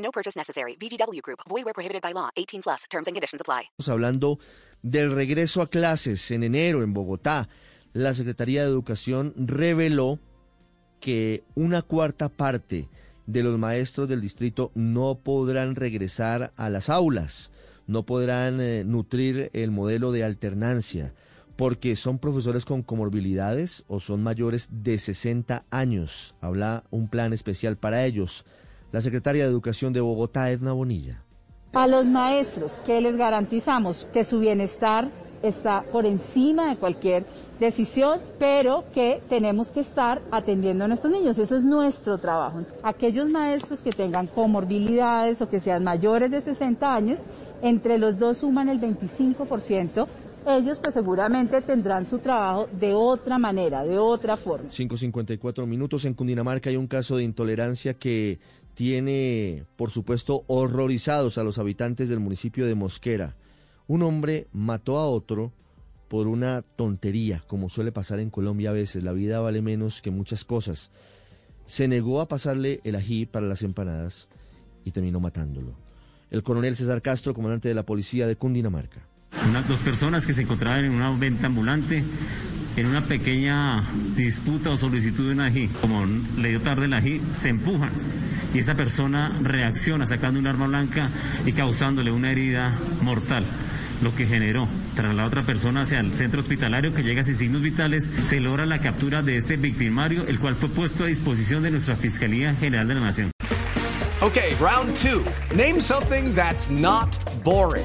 No purchase necessary. VGW Group. Void where prohibited by law. 18 plus. Terms and conditions apply. Estamos hablando del regreso a clases en enero en Bogotá. La Secretaría de Educación reveló que una cuarta parte de los maestros del distrito no podrán regresar a las aulas, no podrán eh, nutrir el modelo de alternancia, porque son profesores con comorbilidades o son mayores de 60 años. Habla un plan especial para ellos. La secretaria de Educación de Bogotá, Edna Bonilla. A los maestros que les garantizamos que su bienestar está por encima de cualquier decisión, pero que tenemos que estar atendiendo a nuestros niños. Eso es nuestro trabajo. Aquellos maestros que tengan comorbilidades o que sean mayores de 60 años, entre los dos suman el 25%. Ellos pues seguramente tendrán su trabajo de otra manera, de otra forma. 5.54 minutos. En Cundinamarca hay un caso de intolerancia que tiene, por supuesto, horrorizados a los habitantes del municipio de Mosquera. Un hombre mató a otro por una tontería, como suele pasar en Colombia a veces. La vida vale menos que muchas cosas. Se negó a pasarle el ají para las empanadas y terminó matándolo. El coronel César Castro, comandante de la policía de Cundinamarca. Dos personas que se encontraban en una venta ambulante en una pequeña disputa o solicitud de un ají. Como le dio tarde el ají, se empujan y esta persona reacciona sacando un arma blanca y causándole una herida mortal lo que generó tras la otra persona hacia el centro hospitalario que llega sin signos vitales, se logra la captura de este victimario, el cual fue puesto a disposición de nuestra Fiscalía General de la Nación. Okay, round two. Name something that's not boring.